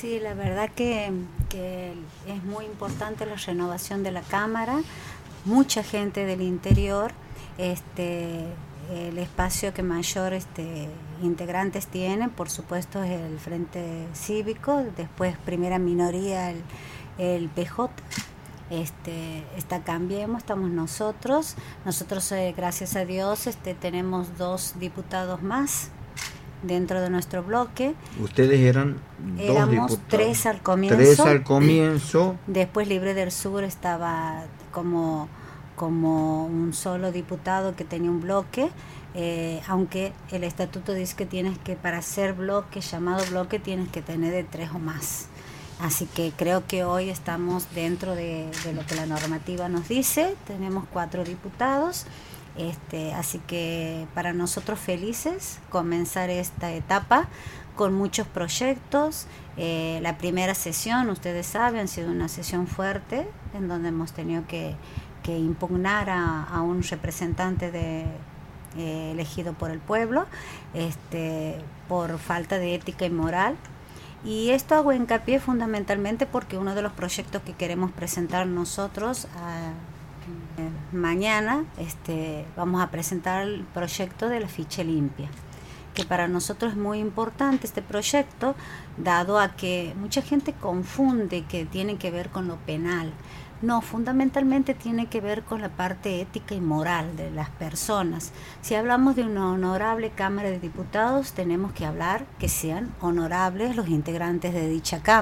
Sí, la verdad que, es muy importante la renovación de la Cámara. Mucha gente del interior, este, el espacio que mayor este, integrantes tiene, por supuesto, es el Frente Cívico, después primera minoría el, el PJ. Este, está Cambiemos, estamos nosotros. Nosotros, eh, gracias a Dios, este, tenemos dos diputados más dentro de nuestro bloque. Ustedes eran dos Éramos diputados. tres al comienzo. Tres al comienzo. Después Libre del Sur estaba como, como un solo diputado que tenía un bloque, eh, aunque el estatuto dice que tienes que, para ser bloque, llamado bloque, tienes que tener de tres o más. Así que creo que hoy estamos dentro de, de lo que la normativa nos dice, tenemos cuatro diputados. Este, así que para nosotros felices comenzar esta etapa con muchos proyectos. Eh, la primera sesión, ustedes saben, ha sido una sesión fuerte en donde hemos tenido que, impugnar a, un representante de, eh, elegido por el pueblo este, por falta de ética y moral. Y esto hago hincapié fundamentalmente porque uno de los proyectos que queremos presentar nosotros a, mañana este, vamos a presentar el proyecto de la ficha limpia, que para nosotros es muy importante este proyecto, dado a que mucha gente confunde que tiene que ver con lo penal. No, fundamentalmente tiene que ver con la parte ética y moral de las personas. Si hablamos de una honorable Cámara de Diputados, tenemos que hablar que sean honorables los integrantes de dicha Cámara.